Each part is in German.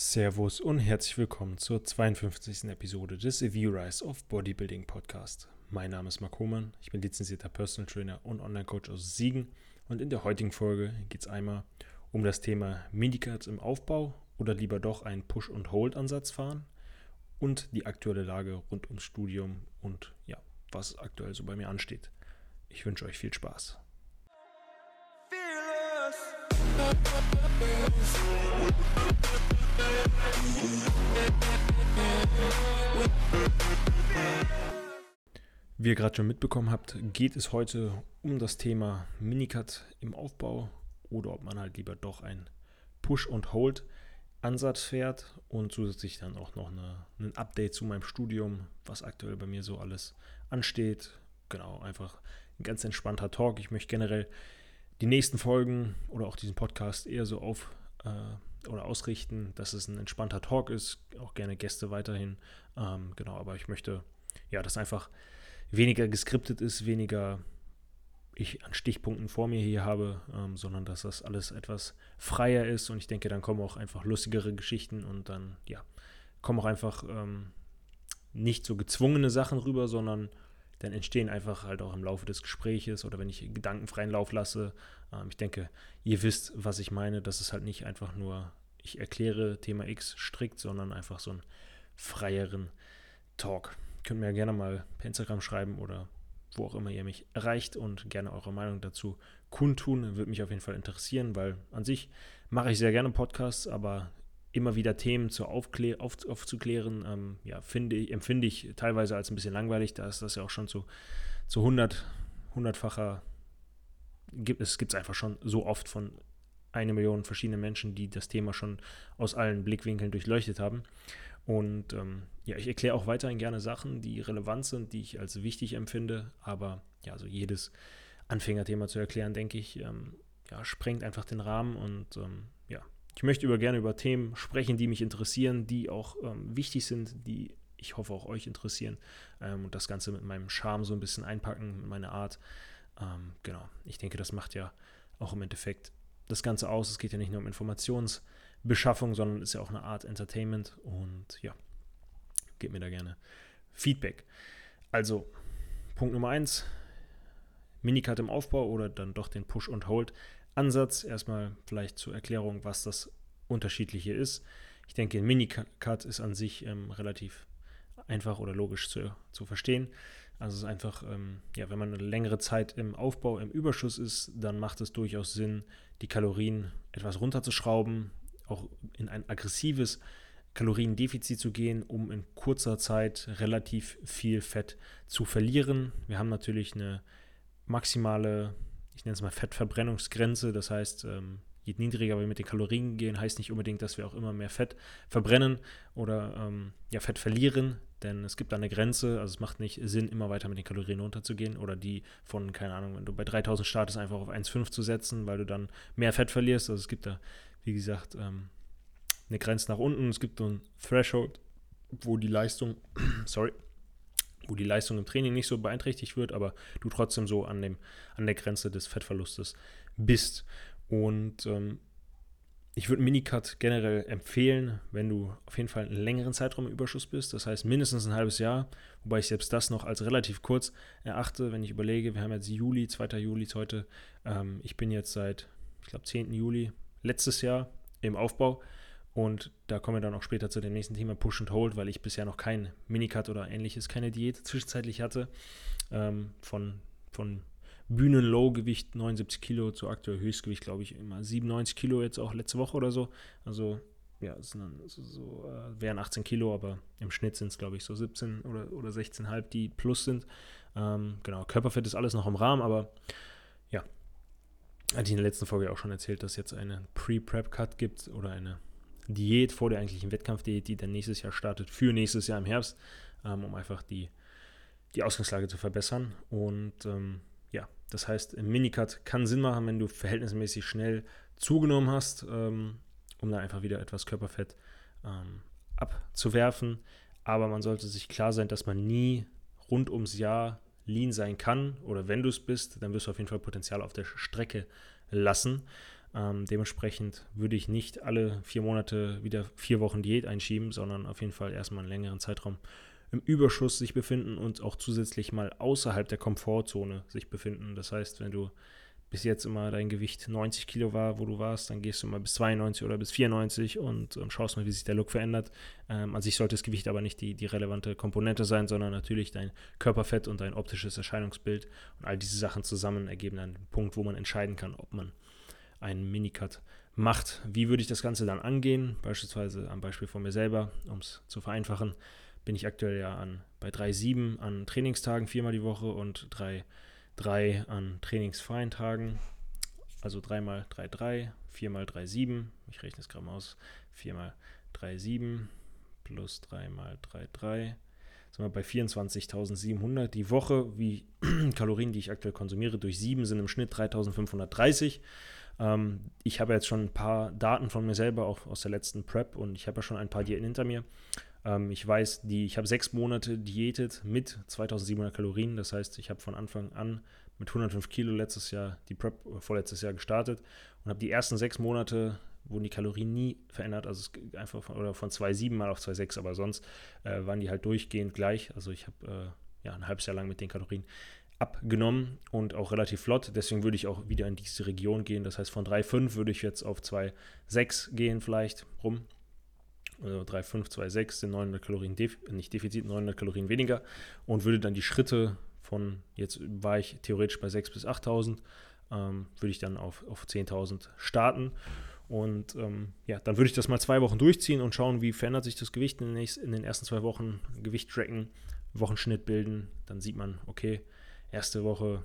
Servus und herzlich willkommen zur 52. Episode des A View Rise of Bodybuilding Podcast. Mein Name ist Marc Hohmann, ich bin lizenzierter Personal Trainer und Online-Coach aus Siegen und in der heutigen Folge geht es einmal um das Thema Minicuts im Aufbau oder lieber doch einen Push- und Hold-Ansatz fahren und die aktuelle Lage rund ums Studium und ja, was aktuell so bei mir ansteht. Ich wünsche euch viel Spaß. Wie ihr gerade schon mitbekommen habt, geht es heute um das Thema Minicut im Aufbau oder ob man halt lieber doch ein Push- und Hold-Ansatz fährt und zusätzlich dann auch noch eine, ein Update zu meinem Studium, was aktuell bei mir so alles ansteht. Genau, einfach ein ganz entspannter Talk. Ich möchte generell die nächsten Folgen oder auch diesen Podcast eher so auf äh, oder ausrichten, dass es ein entspannter Talk ist. Auch gerne Gäste weiterhin. Ähm, genau, aber ich möchte ja, dass einfach weniger geskriptet ist, weniger ich an Stichpunkten vor mir hier habe, ähm, sondern dass das alles etwas freier ist und ich denke, dann kommen auch einfach lustigere Geschichten und dann, ja, kommen auch einfach ähm, nicht so gezwungene Sachen rüber, sondern dann entstehen einfach halt auch im Laufe des Gespräches oder wenn ich gedankenfreien Lauf lasse. Ähm, ich denke, ihr wisst, was ich meine. Das ist halt nicht einfach nur, ich erkläre Thema X strikt, sondern einfach so einen freieren Talk. Könnt mir ja gerne mal per Instagram schreiben oder wo auch immer ihr mich erreicht und gerne eure Meinung dazu kundtun. Würde mich auf jeden Fall interessieren, weil an sich mache ich sehr gerne Podcasts, aber immer wieder Themen zu aufklä auf, aufzuklären, ähm, ja, finde, empfinde ich teilweise als ein bisschen langweilig. Da ist das ja auch schon zu, zu 100, 100-facher, gibt, es gibt es einfach schon so oft von eine Million verschiedenen Menschen, die das Thema schon aus allen Blickwinkeln durchleuchtet haben. Und ähm, ja, ich erkläre auch weiterhin gerne Sachen, die relevant sind, die ich als wichtig empfinde. Aber ja, so jedes Anfängerthema zu erklären, denke ich, ähm, ja, sprengt einfach den Rahmen und ähm, ja, ich möchte über, gerne über Themen sprechen, die mich interessieren, die auch ähm, wichtig sind, die ich hoffe auch euch interessieren ähm, und das Ganze mit meinem Charme so ein bisschen einpacken, mit meiner Art. Ähm, genau, ich denke, das macht ja auch im Endeffekt das Ganze aus. Es geht ja nicht nur um Informationsbeschaffung, sondern ist ja auch eine Art Entertainment und ja, gebt mir da gerne Feedback. Also, Punkt Nummer eins, Minicut im Aufbau oder dann doch den Push und Hold Ansatz. Erstmal vielleicht zur Erklärung, was das Unterschiedliche ist. Ich denke, ein Minicut ist an sich ähm, relativ einfach oder logisch zu, zu verstehen. Also es ist einfach, ähm, ja, wenn man eine längere Zeit im Aufbau, im Überschuss ist, dann macht es durchaus Sinn, die Kalorien etwas runterzuschrauben, auch in ein aggressives Kaloriendefizit zu gehen, um in kurzer Zeit relativ viel Fett zu verlieren. Wir haben natürlich eine maximale ich nenne es mal Fettverbrennungsgrenze. Das heißt, ähm, je niedriger wir mit den Kalorien gehen, heißt nicht unbedingt, dass wir auch immer mehr Fett verbrennen oder ähm, ja, Fett verlieren. Denn es gibt da eine Grenze, also es macht nicht Sinn, immer weiter mit den Kalorien runterzugehen oder die von, keine Ahnung, wenn du bei 3000 startest, einfach auf 1,5 zu setzen, weil du dann mehr Fett verlierst. Also es gibt da, wie gesagt, ähm, eine Grenze nach unten. Es gibt so ein Threshold, wo die Leistung, sorry, wo die Leistung im Training nicht so beeinträchtigt wird, aber du trotzdem so an, dem, an der Grenze des Fettverlustes bist. Und ähm, ich würde Minicut generell empfehlen, wenn du auf jeden Fall einen längeren Zeitraum im Überschuss bist, das heißt mindestens ein halbes Jahr, wobei ich selbst das noch als relativ kurz erachte, wenn ich überlege, wir haben jetzt Juli, 2. Juli ist heute, ähm, ich bin jetzt seit, ich glaube, 10. Juli letztes Jahr im Aufbau und da kommen wir dann auch später zu dem nächsten Thema Push and Hold, weil ich bisher noch kein Minicut oder ähnliches, keine Diät zwischenzeitlich hatte. Ähm, von, von Bühnen-Low-Gewicht 79 Kilo zu aktuell Höchstgewicht, glaube ich, immer 97 Kilo jetzt auch letzte Woche oder so. Also ja, es sind so, so äh, wären 18 Kilo, aber im Schnitt sind es, glaube ich, so 17 oder, oder 16,5, die plus sind. Ähm, genau, Körperfett ist alles noch im Rahmen, aber ja, hatte ich in der letzten Folge auch schon erzählt, dass jetzt eine Pre-Prep-Cut gibt oder eine Diät vor der eigentlichen Wettkampfdiät, die dann nächstes Jahr startet, für nächstes Jahr im Herbst, ähm, um einfach die, die Ausgangslage zu verbessern. Und ähm, ja, das heißt, im Minicut kann Sinn machen, wenn du verhältnismäßig schnell zugenommen hast, ähm, um dann einfach wieder etwas Körperfett ähm, abzuwerfen. Aber man sollte sich klar sein, dass man nie rund ums Jahr lean sein kann. Oder wenn du es bist, dann wirst du auf jeden Fall Potenzial auf der Strecke lassen. Ähm, dementsprechend würde ich nicht alle vier Monate wieder vier Wochen Diät einschieben, sondern auf jeden Fall erstmal einen längeren Zeitraum im Überschuss sich befinden und auch zusätzlich mal außerhalb der Komfortzone sich befinden. Das heißt, wenn du bis jetzt immer dein Gewicht 90 Kilo war, wo du warst, dann gehst du mal bis 92 oder bis 94 und ähm, schaust mal, wie sich der Look verändert. Ähm, an sich sollte das Gewicht aber nicht die, die relevante Komponente sein, sondern natürlich dein Körperfett und dein optisches Erscheinungsbild. Und all diese Sachen zusammen ergeben einen Punkt, wo man entscheiden kann, ob man einen Minicut macht. Wie würde ich das Ganze dann angehen? Beispielsweise am Beispiel von mir selber, um es zu vereinfachen, bin ich aktuell ja an, bei 3,7 an Trainingstagen viermal die Woche und 3 3 an trainingsfreien Tagen, also 3 mal 3, 3, 4 mal 3, 7, ich rechne es gerade mal aus, 4 mal 3, 7 plus 3 mal 3, 3, sind wir bei 24.700 die Woche, wie Kalorien, die ich aktuell konsumiere, durch 7 sind im Schnitt 3.530. Ähm, ich habe jetzt schon ein paar Daten von mir selber, auch aus der letzten Prep und ich habe ja schon ein paar Diäten hinter mir. Ähm, ich weiß, die, ich habe sechs Monate diätet mit 2700 Kalorien. Das heißt, ich habe von Anfang an mit 105 Kilo letztes Jahr, die Prep äh, vorletztes Jahr gestartet und habe die ersten sechs Monate wurden die Kalorien nie verändert, also einfach von, oder von 2,7 mal auf 2,6, aber sonst äh, waren die halt durchgehend gleich. Also ich habe äh, ja ein halbes Jahr lang mit den Kalorien abgenommen und auch relativ flott. Deswegen würde ich auch wieder in diese Region gehen. Das heißt, von 3,5 würde ich jetzt auf 2,6 gehen, vielleicht rum also 3,5, 2,6 sind 900 Kalorien, Def nicht Defizit, 900 Kalorien weniger und würde dann die Schritte von, jetzt war ich theoretisch bei 6.000 bis 8.000, ähm, würde ich dann auf, auf 10.000 starten. Und ähm, ja, dann würde ich das mal zwei Wochen durchziehen und schauen, wie verändert sich das Gewicht in den, nächsten, in den ersten zwei Wochen. Gewicht tracken, Wochenschnitt bilden. Dann sieht man, okay, erste Woche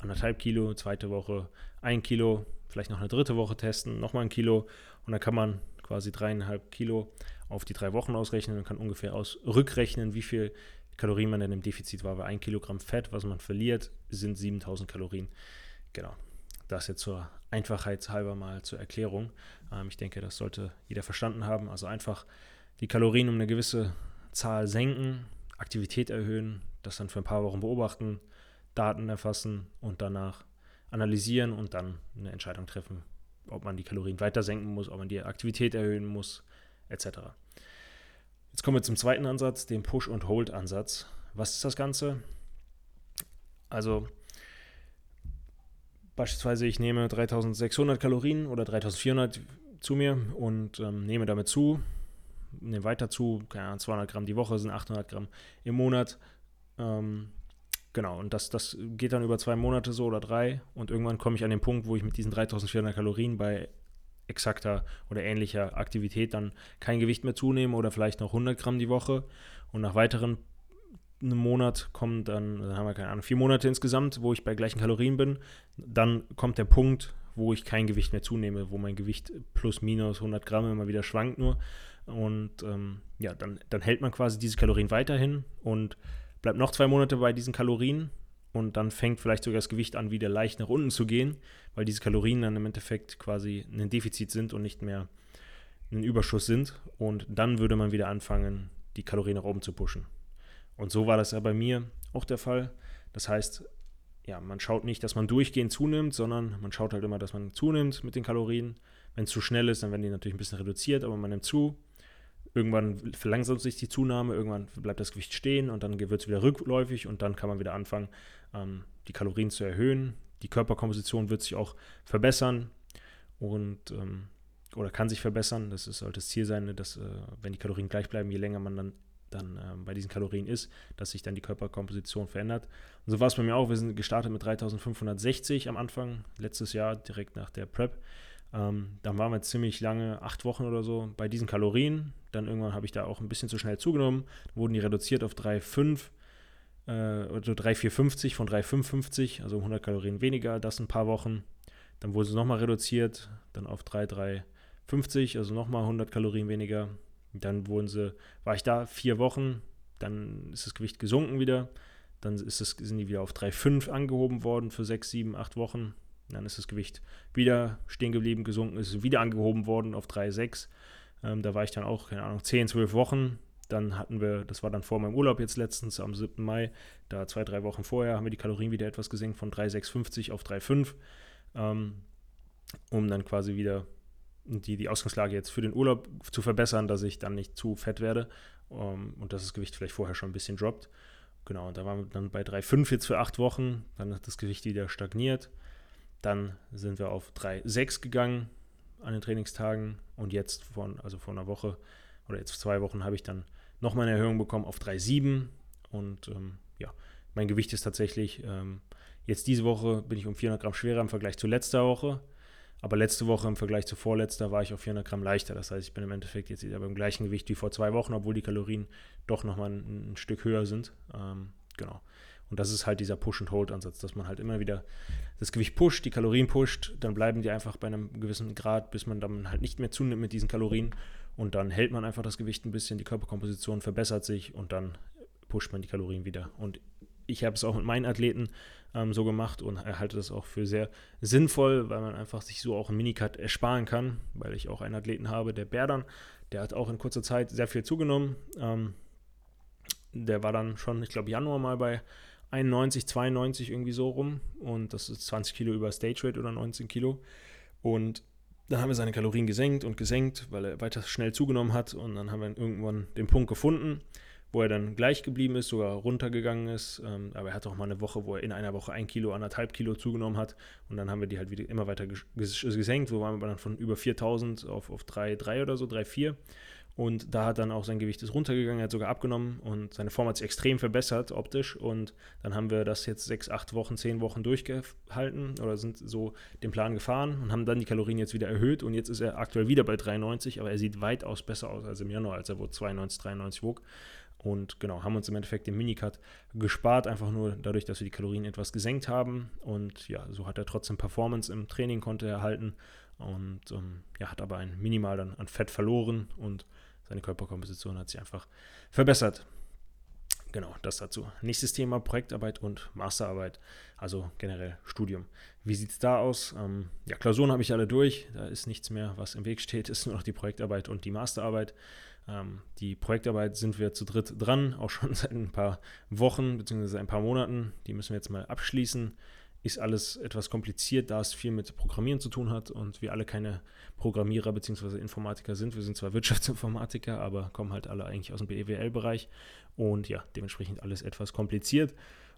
anderthalb Kilo, zweite Woche ein Kilo, vielleicht noch eine dritte Woche testen, nochmal ein Kilo. Und dann kann man quasi dreieinhalb Kilo auf die drei Wochen ausrechnen und kann ungefähr aus rückrechnen, wie viel Kalorien man denn im Defizit war. Weil ein Kilogramm Fett, was man verliert, sind 7000 Kalorien. Genau. Das jetzt zur Einfachheitshalber mal zur Erklärung. Ähm, ich denke, das sollte jeder verstanden haben. Also einfach die Kalorien um eine gewisse Zahl senken, Aktivität erhöhen, das dann für ein paar Wochen beobachten, Daten erfassen und danach analysieren und dann eine Entscheidung treffen, ob man die Kalorien weiter senken muss, ob man die Aktivität erhöhen muss, etc. Jetzt kommen wir zum zweiten Ansatz, dem Push- und Hold-Ansatz. Was ist das Ganze? Also beispielsweise ich nehme 3600 Kalorien oder 3400 zu mir und ähm, nehme damit zu, nehme weiter zu, keine Ahnung, 200 Gramm die Woche sind 800 Gramm im Monat. Ähm, Genau, und das, das geht dann über zwei Monate so oder drei. Und irgendwann komme ich an den Punkt, wo ich mit diesen 3400 Kalorien bei exakter oder ähnlicher Aktivität dann kein Gewicht mehr zunehme oder vielleicht noch 100 Gramm die Woche. Und nach weiteren einem Monat kommen dann, dann haben wir keine Ahnung, vier Monate insgesamt, wo ich bei gleichen Kalorien bin. Dann kommt der Punkt, wo ich kein Gewicht mehr zunehme, wo mein Gewicht plus minus 100 Gramm immer wieder schwankt nur. Und ähm, ja, dann, dann hält man quasi diese Kalorien weiterhin und bleibt noch zwei Monate bei diesen Kalorien und dann fängt vielleicht sogar das Gewicht an, wieder leicht nach unten zu gehen, weil diese Kalorien dann im Endeffekt quasi ein Defizit sind und nicht mehr ein Überschuss sind. Und dann würde man wieder anfangen, die Kalorien nach oben zu pushen. Und so war das ja bei mir auch der Fall. Das heißt, ja, man schaut nicht, dass man durchgehend zunimmt, sondern man schaut halt immer, dass man zunimmt mit den Kalorien. Wenn es zu schnell ist, dann werden die natürlich ein bisschen reduziert, aber man nimmt zu. Irgendwann verlangsamt sich die Zunahme, irgendwann bleibt das Gewicht stehen und dann wird es wieder rückläufig und dann kann man wieder anfangen, ähm, die Kalorien zu erhöhen. Die Körperkomposition wird sich auch verbessern und ähm, oder kann sich verbessern. Das ist, sollte das Ziel sein, dass, äh, wenn die Kalorien gleich bleiben, je länger man dann, dann äh, bei diesen Kalorien ist, dass sich dann die Körperkomposition verändert. Und so war es bei mir auch. Wir sind gestartet mit 3560 am Anfang, letztes Jahr, direkt nach der Prep. Ähm, dann waren wir ziemlich lange, acht Wochen oder so, bei diesen Kalorien. Dann irgendwann habe ich da auch ein bisschen zu schnell zugenommen. wurden die reduziert auf 3,5 äh, oder 3,450 von 3,550, also 100 Kalorien weniger, das ein paar Wochen. Dann wurde sie nochmal reduziert, dann auf 3,350, also nochmal 100 Kalorien weniger. Dann wurden sie, war ich da vier Wochen, dann ist das Gewicht gesunken wieder. Dann ist es, sind die wieder auf 3,5 angehoben worden für sechs, sieben, acht Wochen. Dann ist das Gewicht wieder stehen geblieben, gesunken, ist wieder angehoben worden auf 3,6. Ähm, da war ich dann auch, keine Ahnung, 10, 12 Wochen. Dann hatten wir, das war dann vor meinem Urlaub jetzt letztens am 7. Mai, da zwei, drei Wochen vorher haben wir die Kalorien wieder etwas gesenkt von 3,650 auf 3,5. Ähm, um dann quasi wieder die, die Ausgangslage jetzt für den Urlaub zu verbessern, dass ich dann nicht zu fett werde um, ähm, und dass das Gewicht vielleicht vorher schon ein bisschen droppt. Genau, und da waren wir dann bei 3,5 jetzt für acht Wochen. Dann hat das Gewicht wieder stagniert. Dann sind wir auf 3,6 gegangen an den Trainingstagen. Und jetzt, von, also vor einer Woche oder jetzt zwei Wochen, habe ich dann nochmal eine Erhöhung bekommen auf 3,7. Und ähm, ja, mein Gewicht ist tatsächlich, ähm, jetzt diese Woche bin ich um 400 Gramm schwerer im Vergleich zu letzter Woche. Aber letzte Woche im Vergleich zu vorletzter war ich auf 400 Gramm leichter. Das heißt, ich bin im Endeffekt jetzt wieder beim gleichen Gewicht wie vor zwei Wochen, obwohl die Kalorien doch nochmal ein, ein Stück höher sind. Ähm, genau. Und das ist halt dieser Push-and-Hold-Ansatz, dass man halt immer wieder das Gewicht pusht, die Kalorien pusht, dann bleiben die einfach bei einem gewissen Grad, bis man dann halt nicht mehr zunimmt mit diesen Kalorien. Und dann hält man einfach das Gewicht ein bisschen, die Körperkomposition verbessert sich und dann pusht man die Kalorien wieder. Und ich habe es auch mit meinen Athleten ähm, so gemacht und halte das auch für sehr sinnvoll, weil man einfach sich so auch einen Minicut ersparen kann, weil ich auch einen Athleten habe, der Bärdern, der hat auch in kurzer Zeit sehr viel zugenommen. Ähm, der war dann schon, ich glaube, Januar mal bei 91, 92 irgendwie so rum und das ist 20 Kilo über Stage Rate oder 19 Kilo und dann haben wir seine Kalorien gesenkt und gesenkt, weil er weiter schnell zugenommen hat und dann haben wir irgendwann den Punkt gefunden, wo er dann gleich geblieben ist, sogar runtergegangen ist. Ähm, aber er hat auch mal eine Woche, wo er in einer Woche ein Kilo, anderthalb Kilo zugenommen hat. Und dann haben wir die halt wieder immer weiter gesenkt. So waren wir dann von über 4000 auf, auf 3,3 oder so, 3,4. Und da hat dann auch sein Gewicht ist runtergegangen, er hat sogar abgenommen und seine Form hat sich extrem verbessert optisch. Und dann haben wir das jetzt sechs, acht Wochen, zehn Wochen durchgehalten oder sind so den Plan gefahren und haben dann die Kalorien jetzt wieder erhöht. Und jetzt ist er aktuell wieder bei 93, aber er sieht weitaus besser aus als im Januar, als er wo 92, 93 wog. Und genau, haben uns im Endeffekt den Minicut gespart, einfach nur dadurch, dass wir die Kalorien etwas gesenkt haben. Und ja, so hat er trotzdem Performance im Training konnte er halten und ähm, ja, hat aber ein Minimal dann an Fett verloren und seine Körperkomposition hat sich einfach verbessert. Genau, das dazu. Nächstes Thema Projektarbeit und Masterarbeit, also generell Studium. Wie sieht es da aus? Ähm, ja, Klausuren habe ich alle durch, da ist nichts mehr, was im Weg steht, ist nur noch die Projektarbeit und die Masterarbeit. Ähm, die Projektarbeit sind wir zu dritt dran, auch schon seit ein paar Wochen bzw. ein paar Monaten. Die müssen wir jetzt mal abschließen. Ist alles etwas kompliziert, da es viel mit Programmieren zu tun hat und wir alle keine Programmierer bzw. Informatiker sind. Wir sind zwar Wirtschaftsinformatiker, aber kommen halt alle eigentlich aus dem BWL-Bereich und ja, dementsprechend alles etwas kompliziert.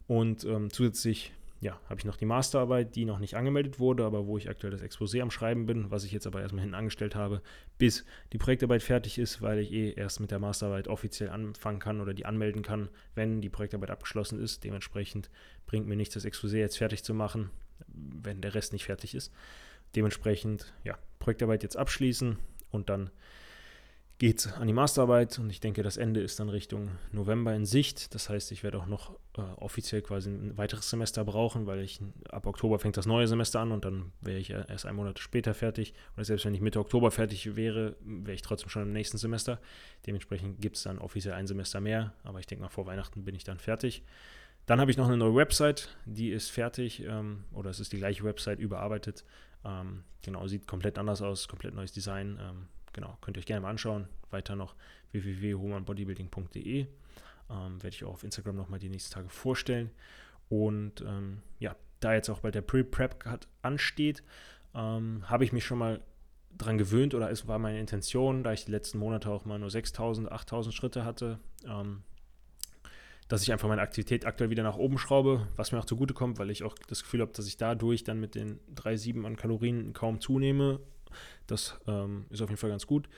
Und ähm, zusätzlich ja, habe ich noch die Masterarbeit, die noch nicht angemeldet wurde, aber wo ich aktuell das Exposé am Schreiben bin, was ich jetzt aber erstmal hinten angestellt habe, bis die Projektarbeit fertig ist, weil ich eh erst mit der Masterarbeit offiziell anfangen kann oder die anmelden kann, wenn die Projektarbeit abgeschlossen ist. Dementsprechend bringt mir nichts, das Exposé jetzt fertig zu machen, wenn der Rest nicht fertig ist. Dementsprechend, ja, Projektarbeit jetzt abschließen und dann geht an die Masterarbeit und ich denke, das Ende ist dann Richtung November in Sicht. Das heißt, ich werde auch noch äh, offiziell quasi ein weiteres Semester brauchen, weil ich ab Oktober fängt das neue Semester an und dann wäre ich erst einen Monat später fertig. Oder selbst wenn ich Mitte Oktober fertig wäre, wäre ich trotzdem schon im nächsten Semester. Dementsprechend gibt es dann offiziell ein Semester mehr, aber ich denke mal, vor Weihnachten bin ich dann fertig. Dann habe ich noch eine neue Website, die ist fertig ähm, oder es ist die gleiche Website überarbeitet. Ähm, genau, sieht komplett anders aus, komplett neues Design. Ähm, genau, könnt ihr euch gerne mal anschauen. Weiter noch www.humanbodybuilding.de. Ähm, werde ich auch auf Instagram nochmal die nächsten Tage vorstellen. Und ähm, ja, da jetzt auch bald der Pre-Prep ansteht, ähm, habe ich mich schon mal dran gewöhnt oder es war meine Intention, da ich die letzten Monate auch mal nur 6000, 8000 Schritte hatte, ähm, dass ich einfach meine Aktivität aktuell wieder nach oben schraube, was mir auch zugutekommt, weil ich auch das Gefühl habe, dass ich dadurch dann mit den 3,7 an Kalorien kaum zunehme das ähm, ist auf jeden Fall ganz gut.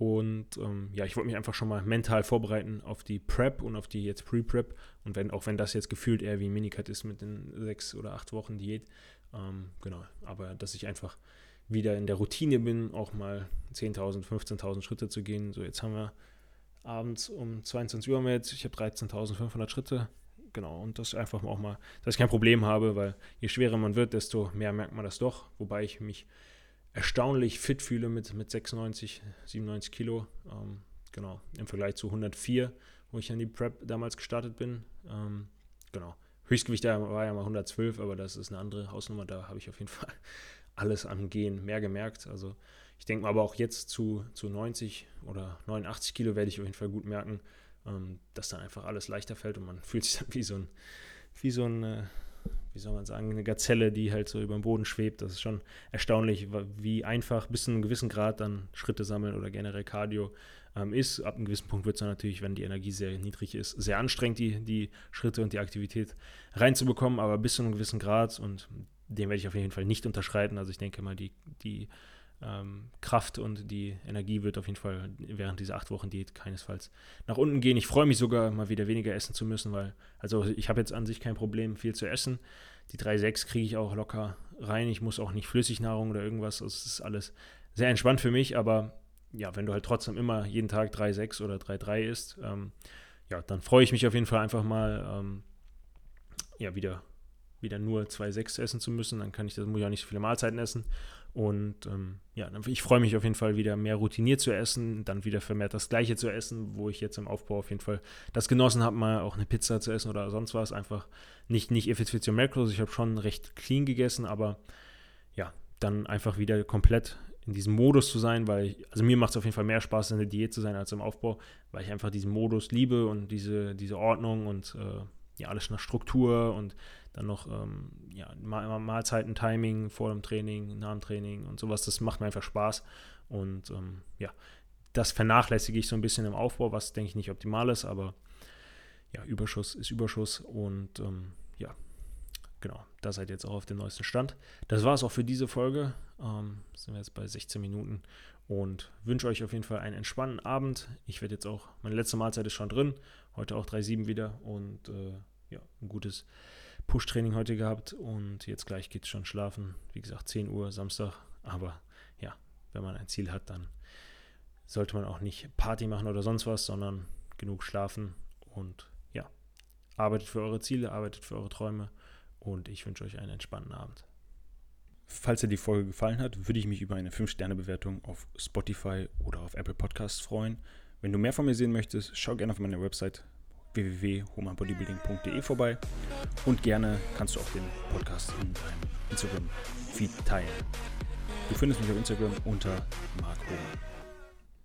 Und ähm, ja, ich wollte mich einfach schon mal mental vorbereiten auf die Prep und auf die jetzt Pre-Prep. Und wenn, auch wenn das jetzt gefühlt eher wie ein Minicut ist mit den sechs oder acht Wochen Diät, ähm, genau. Aber dass ich einfach wieder in der Routine bin, auch mal 10.000, 15.000 Schritte zu gehen. So, jetzt haben wir abends um 22 Uhr jetzt, ich habe 13.500 Schritte. Genau, und das einfach auch mal, dass ich kein Problem habe, weil je schwerer man wird, desto mehr merkt man das doch. Wobei ich mich erstaunlich fit fühle mit, mit 96, 97 Kilo. Ähm, genau, im Vergleich zu 104, wo ich an die Prep damals gestartet bin. Ähm, genau. Höchstgewicht war ja mal 112, aber das ist eine andere Hausnummer. Da habe ich auf jeden Fall alles am Gehen mehr gemerkt. Also ich denke mal aber auch jetzt zu, zu 90 oder 89 Kilo werde ich auf jeden Fall gut merken, ähm, dass dann einfach alles leichter fällt und man fühlt sich dann wie so ein, wie so ein, äh, wie soll man sagen, eine Gazelle, die halt so über dem Boden schwebt. Das ist schon erstaunlich, wie einfach bis zu einem gewissen Grad dann Schritte sammeln oder generell Cardio ähm, ist. Ab einem gewissen Punkt wird es dann natürlich, wenn die Energie sehr niedrig ist, sehr anstrengend, die, die Schritte und die Aktivität reinzubekommen, aber bis zu einem gewissen Grad und den werde ich auf jeden Fall nicht unterschreiten. Also ich denke mal, die, die Kraft und die Energie wird auf jeden Fall während dieser acht Wochen Diät keinesfalls nach unten gehen. Ich freue mich sogar mal wieder weniger essen zu müssen, weil, also ich habe jetzt an sich kein Problem, viel zu essen. Die 3,6 kriege ich auch locker rein. Ich muss auch nicht Flüssignahrung oder irgendwas. Also es ist alles sehr entspannt für mich, aber ja, wenn du halt trotzdem immer jeden Tag 3,6 oder 3,3 isst, ähm, ja, dann freue ich mich auf jeden Fall einfach mal, ähm, ja, wieder, wieder nur 2,6 essen zu müssen. Dann kann ich, das muss ich auch nicht so viele Mahlzeiten essen. Und ähm, ja, ich freue mich auf jeden Fall wieder mehr routiniert zu essen, dann wieder vermehrt das Gleiche zu essen, wo ich jetzt im Aufbau auf jeden Fall das genossen habe, mal auch eine Pizza zu essen oder sonst was. Einfach nicht, nicht Effizienz Macros. Ich habe schon recht clean gegessen, aber ja, dann einfach wieder komplett in diesem Modus zu sein, weil ich, also mir macht es auf jeden Fall mehr Spaß, in der Diät zu sein als im Aufbau, weil ich einfach diesen Modus liebe und diese, diese Ordnung und äh, ja, alles nach Struktur und dann noch ähm, ja, Mahlzeiten, Timing vor dem Training, nach dem Training und sowas. Das macht mir einfach Spaß. Und ähm, ja, das vernachlässige ich so ein bisschen im Aufbau, was denke ich nicht optimal ist, aber ja, Überschuss ist Überschuss und ähm, ja, genau, da seid ihr jetzt auch auf dem neuesten Stand. Das war es auch für diese Folge. Ähm, sind wir jetzt bei 16 Minuten und wünsche euch auf jeden Fall einen entspannten Abend. Ich werde jetzt auch, meine letzte Mahlzeit ist schon drin, heute auch 3,7 wieder und äh, ja, ein gutes Push-Training heute gehabt und jetzt gleich geht es schon schlafen. Wie gesagt, 10 Uhr Samstag. Aber ja, wenn man ein Ziel hat, dann sollte man auch nicht Party machen oder sonst was, sondern genug schlafen und ja, arbeitet für eure Ziele, arbeitet für eure Träume und ich wünsche euch einen entspannten Abend. Falls dir die Folge gefallen hat, würde ich mich über eine 5-Sterne-Bewertung auf Spotify oder auf Apple Podcasts freuen. Wenn du mehr von mir sehen möchtest, schau gerne auf meine Website www.humanbodybuilding.de vorbei und gerne kannst du auch den Podcast in deinem Instagram-Feed teilen. Du findest mich auf Instagram unter Mark Hohmann.